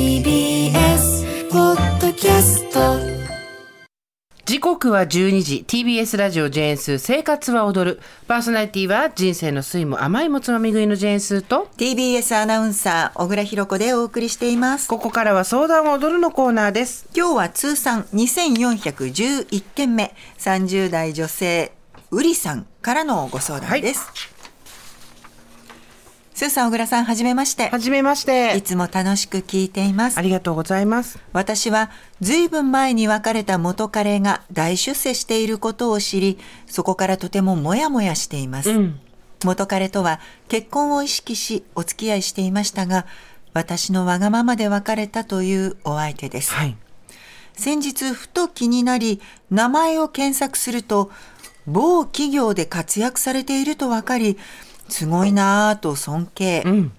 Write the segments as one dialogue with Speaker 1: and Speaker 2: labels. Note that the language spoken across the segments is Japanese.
Speaker 1: TBS ポッドキャスト。
Speaker 2: 時刻は12時。TBS ラジオジェーンス。ー生活は踊る。パーソナリティは人生の酸いも甘いもつまみ食いのジェーンスーと。
Speaker 3: TBS アナウンサー小倉弘子でお送りしています。
Speaker 2: ここからは相談を踊るのコーナーです。
Speaker 3: 今日は通算2411件目。30代女性うりさんからのご相談です、スーさん小倉さんはじめまして。
Speaker 2: はじめまして。
Speaker 3: いつも楽しく聞いています。
Speaker 2: ありがとうございます。
Speaker 3: 私はずいぶん前に別れた元彼が大出世していることを知りそこからとてもモヤモヤしています、
Speaker 2: うん。
Speaker 3: 元彼とは結婚を意識しお付き合いしていましたが私のわがままで別れたというお相手です、
Speaker 2: はい。
Speaker 3: 先日ふと気になり名前を検索すると某企業で活躍されていると分かりすごいなぁと尊敬、
Speaker 2: うん。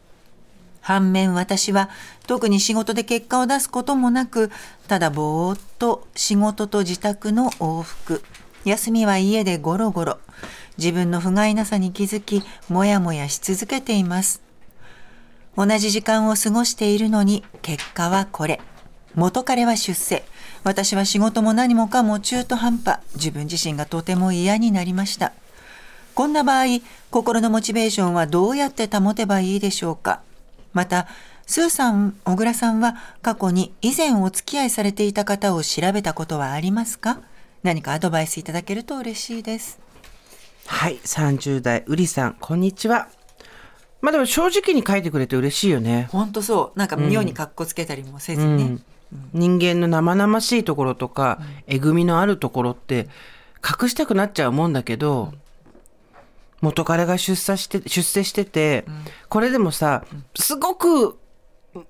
Speaker 3: 反面私は特に仕事で結果を出すこともなくただぼーっと仕事と自宅の往復。休みは家でゴロゴロ。自分の不甲斐なさに気づきもやもやし続けています。同じ時間を過ごしているのに結果はこれ。元彼は出世。私は仕事も何もかも中途半端。自分自身がとても嫌になりましたこんな場合心のモチベーションはどうやって保てばいいでしょうか？またスーさん小倉さんは過去に以前お付き合いされていた方を調べたことはありますか？何かアドバイスいただけると嬉しいです。
Speaker 2: はい30代うりさんこんにちは。まあでも正直に書いてくれて嬉しいよね。
Speaker 3: 本当そう。なんか妙に格好つけたりもせずにね、
Speaker 2: うん。人間の生々しいところとか、えぐみのあるところって隠したくなっちゃうもんだけど、元彼が出世して出世してて、これでもさすごく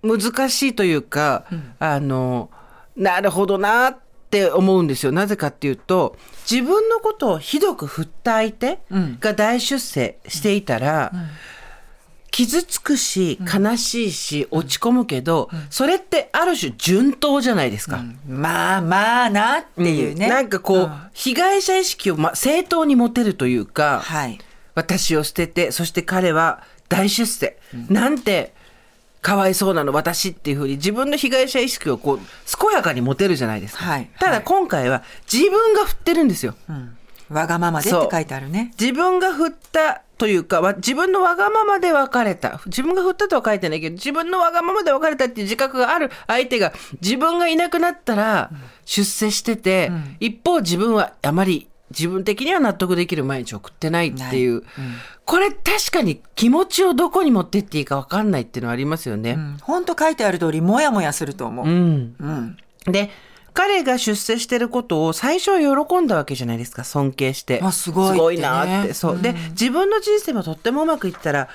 Speaker 2: 難しいというか、あのなるほどなって思うんですよ。なぜかっていうと自分のことをひどく振った相手が大出世していたら、傷つくし悲しいし落ち込むけど、それってある種順当じゃないですか。
Speaker 3: まあまあなっていうね、
Speaker 2: なんかこう、被害者意識を、ま、正当に持てるというか、
Speaker 3: はい
Speaker 2: 私を捨ててそして彼は大出世、なんてかわいそうなの私っていうふうに自分の被害者意識をこう健やかに持てるじゃないですか、
Speaker 3: はい
Speaker 2: ただ
Speaker 3: はい
Speaker 2: 今回は自分が振ってるんですよ、
Speaker 3: わがままでって書いてあるね。
Speaker 2: 自分が振ったというかわ自分のわがままで別れた。自分が振ったとは書いてないけど自分のわがままで別れたっていう自覚がある。相手が自分がいなくなったら出世してて、一方自分はあまり自分的には納得できる毎日を送ってないっていう、これ確かに気持ちをどこに持ってっていいか分かんないっていうのはありますよね。
Speaker 3: 本当書いてある通りもやもやすると思う、
Speaker 2: うん。
Speaker 3: うん。
Speaker 2: で彼が出世してることを最初は喜んだわけじゃないですか尊敬して。
Speaker 3: あすごいってね。
Speaker 2: なって。そう、で自分の人生もとってもうまくいったら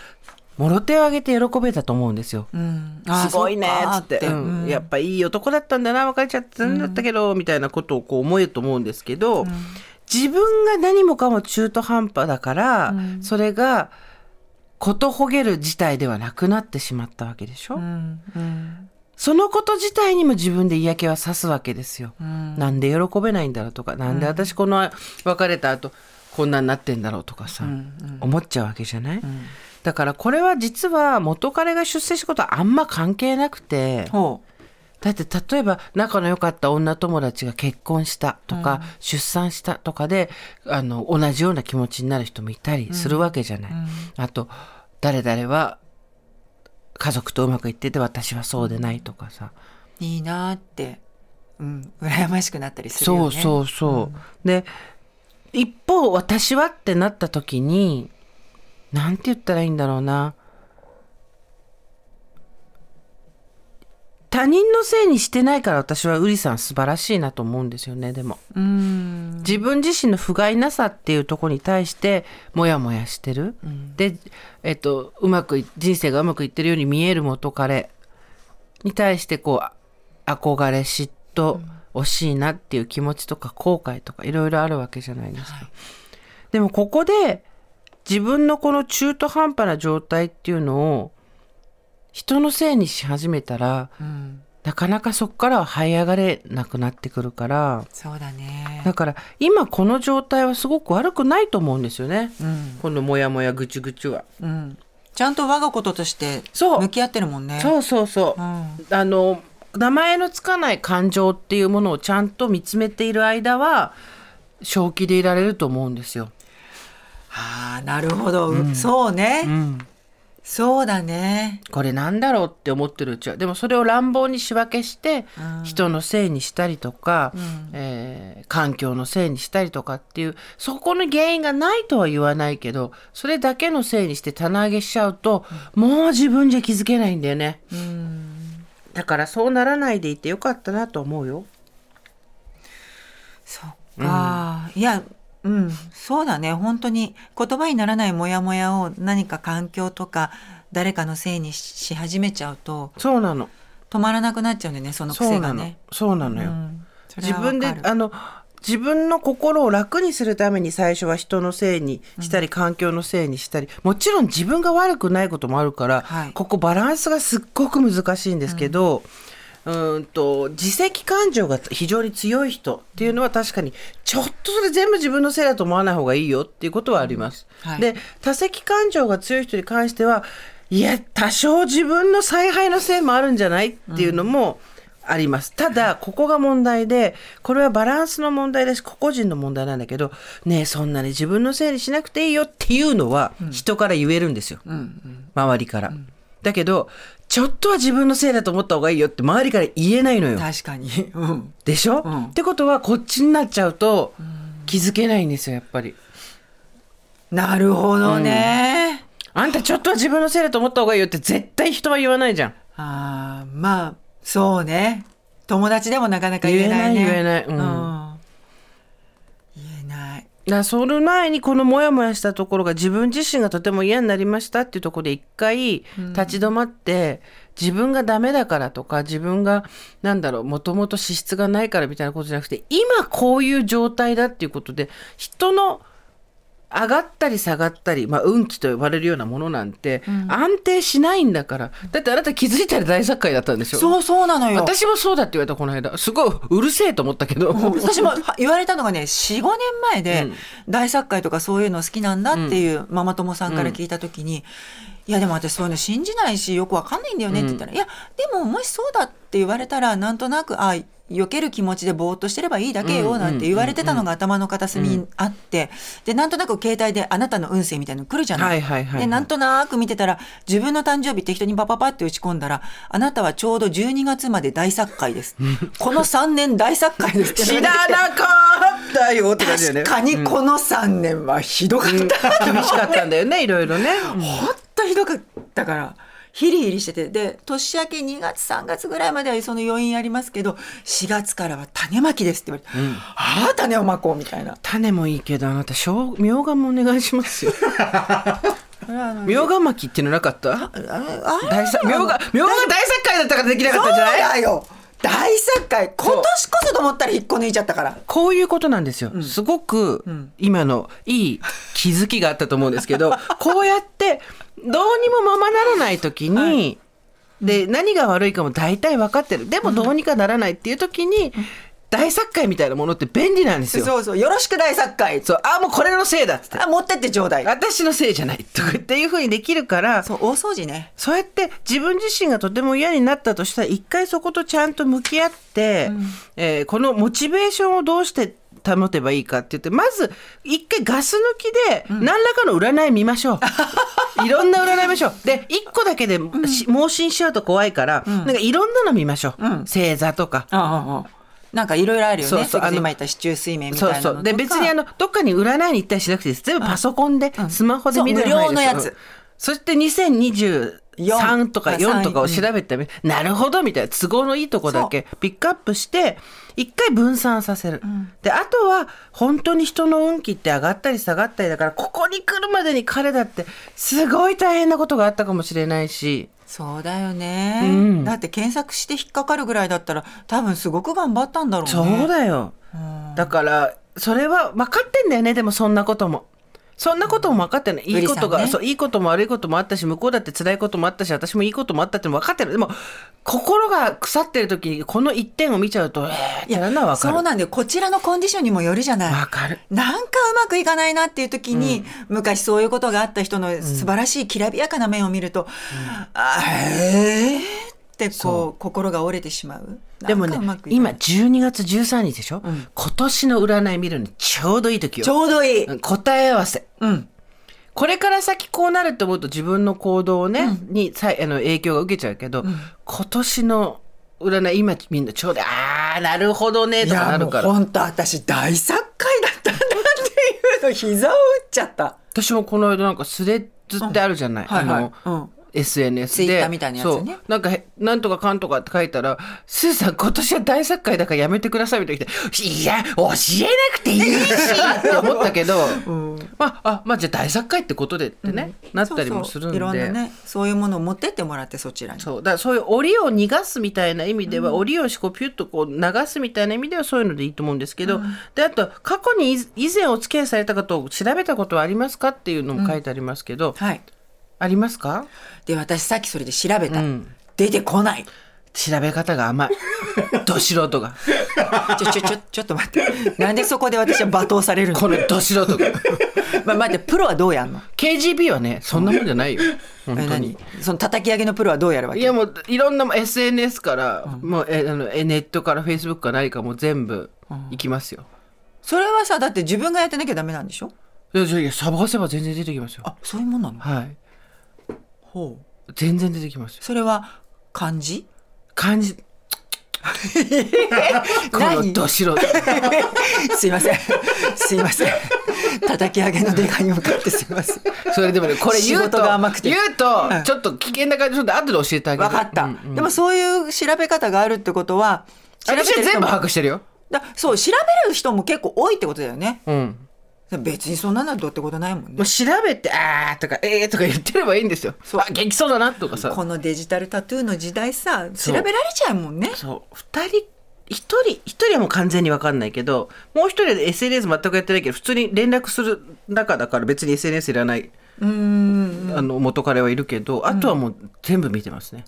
Speaker 2: もろ手を挙げて喜べたと思うんですよ、
Speaker 3: うん。
Speaker 2: すごいね
Speaker 3: そ
Speaker 2: っつって。
Speaker 3: か
Speaker 2: うん
Speaker 3: うん。
Speaker 2: やっぱいい男だったんだな別れちゃったんだったけど、みたいなことをこう思えると思うんですけど、自分が何もかも中途半端だから、それがことほげる事態ではなくなってしまったわけでしょ、
Speaker 3: うん。うん。
Speaker 2: そのこと自体にも自分で嫌気はさすわけですよ。なんで喜べないんだろうとか、なんで私この別れた後こんなになってんだろうとかさ、思っちゃうわけじゃない、だからこれは実は元彼が出世したことはあんま関係なくて、
Speaker 3: ほ
Speaker 2: だって例えば仲の良かった女友達が結婚したとか、出産したとかであの同じような気持ちになる人もいたりするわけじゃない。あと誰々は家族とうまくいってて私はそうでないとかさ、
Speaker 3: ういいなーってうん羨ましくなったりするよね
Speaker 2: そうそうそう。で一方私はってなった時になんて言ったらいいんだろうな。他人のせいにしてないから私はウリさん素晴らしいなと思うんですよねでも。
Speaker 3: うん。
Speaker 2: 自分自身の不甲斐なさっていうところに対してモヤモヤしてる、で、えっと、うまくい人生がうまくいってるように見える元彼に対してこう憧れ嫉妬惜しいなっていう気持ちとか後悔とかいろいろあるわけじゃないですか。でもここで自分のこの中途半端な状態っていうのを人のせいにし始めたら、なかなかそこからは這い上がれなくなってくるから
Speaker 3: そうだね。
Speaker 2: だから今この状態はすごく悪くないと思うんですよね、
Speaker 3: うん。
Speaker 2: このモヤモヤぐちぐちは。
Speaker 3: うん。ちゃんと我がこととして
Speaker 2: そう。
Speaker 3: 向き合ってるもんね。
Speaker 2: そうそうそう、
Speaker 3: ん。
Speaker 2: あの名前のつかない感情っていうものをちゃんと見つめている間は正気でいられると思うんですよ。
Speaker 3: ああなるほど、そうね、
Speaker 2: うん、
Speaker 3: そうだね。
Speaker 2: これなんだろうって思ってるうちは。でもそれを乱暴に仕分けして、人のせいにしたりとか、えー環境のせいにしたりとかっていうそこの原因がないとは言わないけどそれだけのせいにして棚上げしちゃうと、もう自分じゃ気づけないんだよね。だからそうならないでいてよかったなと思うよ。
Speaker 3: そっか、いやうん。そうだね。本当に言葉にならないモヤモヤを何か環境とか誰かのせいにしし始めちゃうと
Speaker 2: そうなの。
Speaker 3: 止まらなくなっちゃうんだよねその
Speaker 2: そうなの。
Speaker 3: 癖がね。
Speaker 2: そうなのよ。
Speaker 3: うん。
Speaker 2: 自分であの自分の心を楽にするために最初は人のせいにしたり、環境のせいにしたり。もちろん自分が悪くないこともあるから、
Speaker 3: はい。
Speaker 2: ここバランスがすっごく難しいんですけど、うーんと自責感情が非常に強い人っていうのは確かにちょっとそれ全部自分のせいだと思わない方がいいよっていうことはあります。
Speaker 3: はい
Speaker 2: で多責感情が強い人に関してはいや多少自分の采配のせいもあるんじゃないっていうのもあります。ただここが問題でこれはバランスの問題だし個々人の問題なんだけどねえそんなに自分のせいにしなくていいよっていうのは人から言えるんですよ。周りから。だけどちょっとは自分のせいだと思った方がいいよって周りから言えないのよ。
Speaker 3: 確かに、うん、
Speaker 2: でしょ、
Speaker 3: うん。
Speaker 2: ってことはこっちになっちゃうと気づけないんですよやっぱり。
Speaker 3: なるほどね、
Speaker 2: あんたちょっとは自分のせいだと思った方がいいよって絶対人は言わないじゃん。
Speaker 3: ああまあそうね。友達でもなかなか言えないね。
Speaker 2: 言えない言えない。うんだその前にこのモヤモヤしたところが自分自身がとても嫌になりましたっていうところで一回立ち止まって、自分がダメだからとか自分がなんだろうもともと資質がないからみたいなことじゃなくて今こういう状態だっていうことで人の上がったり下がったり、まあ、運気と呼ばれるようなものなんて安定しないんだから、だってあなた気づいたら大作界だったんでしょ？
Speaker 3: そうそうなのよ。
Speaker 2: 私もそうだって言われたこの間。すごいうるせえと思ったけど。
Speaker 3: 私もは言われたのがね45年前で
Speaker 2: うん。
Speaker 3: 大作会とかそういうの好きなんだっていうママ友さんから聞いた時に、いやでも私そういうの信じないしよくわかんないんだよねって言ったら、いやでももしそうだって言われたらなんとなくあ避ける気持ちでぼーっとしてればいいだけよなんて言われてたのが頭の片隅にあって、でなんとなく携帯であなたの運勢みたいなの来るじゃない。
Speaker 2: はいはいはいはい。
Speaker 3: でなんとなく見てたら自分の誕生日適当にパパパって打ち込んだらあなたはちょうど12月まで大作会です。この3年大作会です
Speaker 2: 知らなかったよって感じだよね。
Speaker 3: 確かにこの3年はひどかった。
Speaker 2: 厳しかったんだよねいろいろね、う
Speaker 3: ひどかったから。ヒリヒリしてて。で年明け2月3月ぐらいまではその余韻ありますけど4月からは種まきですって言われて、ああ種をまこうみたいな。
Speaker 2: 種もいいけどあなたしょうみょうがもお願いしますよ。みょうが巻きっていうのなかった？みょうがみょうが大作会だったからできなかったんじゃない？
Speaker 3: そうだよ。大作会。今年こそと思ったら引っこ抜いちゃったから。
Speaker 2: こういうことなんですよ。すごく今のいい気づきがあったと思うんですけど、こうやってどうにもままならない時に、で何が悪いかも大体分かってる。でもどうにかならないっていう時に、大作会みたいなものって便利なんですよ。
Speaker 3: そうそう。よろしく大作会。
Speaker 2: そう。あもうこれのせいだっつって。
Speaker 3: あ持ってってちょうだい。
Speaker 2: 私のせいじゃないとかっていうふうにできるから、
Speaker 3: そう大掃除ね。
Speaker 2: そうやって自分自身がとても嫌になったとしたら一回そことちゃんと向き合って、えーこのモチベーションをどうして保てばいいかって言ってまず一回ガス抜きで何らかの占い見ましょう、いろんな占い見ましょう。で一個だけでし盲信しちゃうと怖いから、なんかいろんなの見ましょう、星座とか。
Speaker 3: なんかいろいろあるよね。
Speaker 2: そうそうあの
Speaker 3: 今言った市中水面みた
Speaker 2: そ
Speaker 3: いうなのとか。
Speaker 2: そうで別にあのどっかに占いに行ったりしなくていいです。全部パソコンで、スマホで見る
Speaker 3: そう無料のやつ。
Speaker 2: そして2023とか4とかを調べてみ、なるほどみたいな。都合のいいとこだけピックアップして一回分散させる、であとは本当に人の運気って上がったり下がったりだからここに来るまでに彼だってすごい大変なことがあったかもしれないし。
Speaker 3: そうだよね、
Speaker 2: うん。
Speaker 3: だって検索して引っかかるぐらいだったら多分すごく頑張ったんだろうね。
Speaker 2: そうだよ、だからそれは分かってんだよねでもそんなこともそんなことも分かってない。いいことが、
Speaker 3: ね
Speaker 2: そう、いいことも悪いこともあったし、向こうだって辛いこともあったし、私もいいこともあったって分かってる。でも、心が腐ってる時に、この一点を見ちゃうと、えーってなるのは分かる。
Speaker 3: そうなんだよこちらのコンディションにもよるじゃない
Speaker 2: 分かる。
Speaker 3: なんかうまくいかないなっていう時に、昔そういうことがあった人の素晴らしいきらびやかな面を見ると、あえーってこう心が折れてしまう？
Speaker 2: でもね今
Speaker 3: い
Speaker 2: 12月13日でしょ、今年の占い見るのにちょうどいい時よ。
Speaker 3: ちょうどいい、
Speaker 2: うん答え合わせ。
Speaker 3: うん、
Speaker 2: これから先こうなるって思うと自分の行動ね、にさあの影響が受けちゃうけど、今年の占い今みんなちょうどああなるほどね
Speaker 3: い
Speaker 2: とかな
Speaker 3: やもう
Speaker 2: るから
Speaker 3: 本当私大作会だったんだっていうの膝を打っちゃった。
Speaker 2: 私もこの間なんかスレッズってあるじゃない、
Speaker 3: はいはい。
Speaker 2: あの、
Speaker 3: うん。
Speaker 2: SNS で
Speaker 3: Twitter みたいなやつね。
Speaker 2: そう。なんかへなんとかかんとかって書いたら「スーさん今年は大作会だからやめてください」みたいな来て「いや教えなくていいし」って思ったけど、まああまあじゃあ大作会ってことでってね、なったりもするんで。
Speaker 3: そうそういろんなねそういうものを持ってってもらってそちらに。
Speaker 2: そう。だからそういう檻を逃がすみたいな意味では、檻をこうピュッとこう流すみたいな意味ではそういうのでいいと思うんですけど、であと過去に以以前お付き合いされた方を調べたことはありますかっていうのも書いてありますけど、
Speaker 3: はい
Speaker 2: ありますか？
Speaker 3: で私さっきそれで調べた、
Speaker 2: ん。
Speaker 3: 出てこない。
Speaker 2: 調べ方が甘い。ど素人が。
Speaker 3: ちょちょちょちょっと待って。なんでそこで私は罵倒されるの？
Speaker 2: このど素人が。
Speaker 3: まあ、待ってプロはどうやんの
Speaker 2: ？KGB はねそんなもんじゃないよ。本当
Speaker 3: え
Speaker 2: に。
Speaker 3: 何その叩き上げのプロはどうやるわけ？
Speaker 2: いやもういろんな SNS から、もうえあのえネットから Facebook か何かもう全部行きますよ、
Speaker 3: それはさだって自分がやってなきゃダメなんでしょ？
Speaker 2: いやいやいや探せば全然出てきますよ。
Speaker 3: あそういうもんなの？
Speaker 2: はい
Speaker 3: ほう。
Speaker 2: 全然出てきますよ。
Speaker 3: それは漢字？
Speaker 2: 感じ この
Speaker 3: 何
Speaker 2: ど素人。
Speaker 3: すいません。すいません。叩き上げのデカに向かってすいません。
Speaker 2: それでもねこれ言うと
Speaker 3: が甘くて。
Speaker 2: 言うと
Speaker 3: うん。
Speaker 2: ちょっと危険な感じちょっと後で教えてあげる。
Speaker 3: 分かった、
Speaker 2: うんうん。
Speaker 3: でもそういう調べ方があるってことは調べてる人も
Speaker 2: 把握してるよ。
Speaker 3: だそう調べる人も結構多いってことだよね。
Speaker 2: うん
Speaker 3: 別にそんなのどうってことないもんね
Speaker 2: もう調べて、あーとか、えーとか言ってればいいんですよ。あ、元気そうだなとかさ。
Speaker 3: このデジタルタトゥーの時代さ調
Speaker 2: そう
Speaker 3: べられちゃうもんね
Speaker 2: そう、二人、一人、一人はもう完全にわかんないけど、もう一人で SNS 全くやってないけど、普通に連絡する中だから別に SNS いらない、
Speaker 3: うーん
Speaker 2: あの、元彼はいるけど、あとはもう全部見てますね。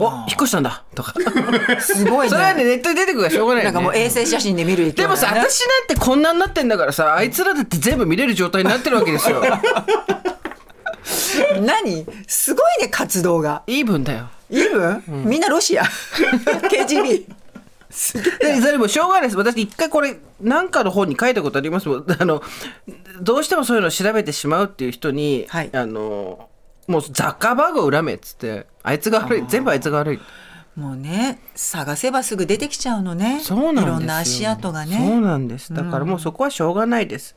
Speaker 2: お、引っ越したんだ。とか。
Speaker 3: すごい
Speaker 2: それはね、
Speaker 3: ね
Speaker 2: ネットに出てくる。からしょうがないよね。
Speaker 3: なんかもう衛星写真で見る勢い
Speaker 2: でもさ、私なんてこんなになってんだからさ、あいつらだって全部見れる状態になってるわけですよ。
Speaker 3: 何？すごいね活動が。
Speaker 2: イーブンだよ。
Speaker 3: イーブン、みんなロシア？KGB すげえ。
Speaker 2: でそれもしょうがないです。私一回これ何かの本に書いたことあります。もんあのどうしてもそういうのを調べてしまうっていう人に、
Speaker 3: はい。
Speaker 2: あのもうザッカーバーグを恨めっつってあいつが悪い全部あいつが悪い。
Speaker 3: もうね探せばすぐ出てきちゃうのね。
Speaker 2: そうなんですよ。
Speaker 3: いろんな足跡が
Speaker 2: そう
Speaker 3: ね
Speaker 2: なんです。だからもうそこはしょうがないです、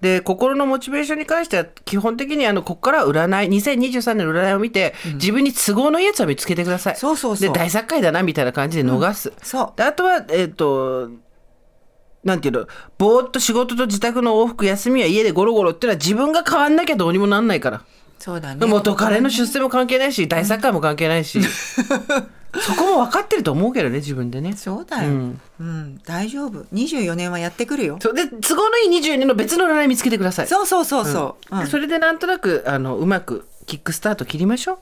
Speaker 2: で心のモチベーションに関しては基本的にあのここからは占い2023年の占いを見て、自分に都合のいいやつを見つけてください。
Speaker 3: そうそうそう。
Speaker 2: で大作会だなみたいな感じで逃す、
Speaker 3: そう。
Speaker 2: であとはえっ、となんていうのぼーっと仕事と自宅の往復休みは家でゴロゴロっていうのは自分が変わんなきゃどうにもなんないから、
Speaker 3: そうだね。
Speaker 2: 元彼の出世も関係ないし大作会も関係ないし。そこも分かってると思うけどね自分でね。
Speaker 3: そうだよ、うん。大丈夫。24年はやってくるよ。
Speaker 2: そう。で都合のいい24年の別の占い見つけてください。
Speaker 3: そうそうそうそう、うん。
Speaker 2: でそれでなんとなくあのうまくキックスタート切りましょう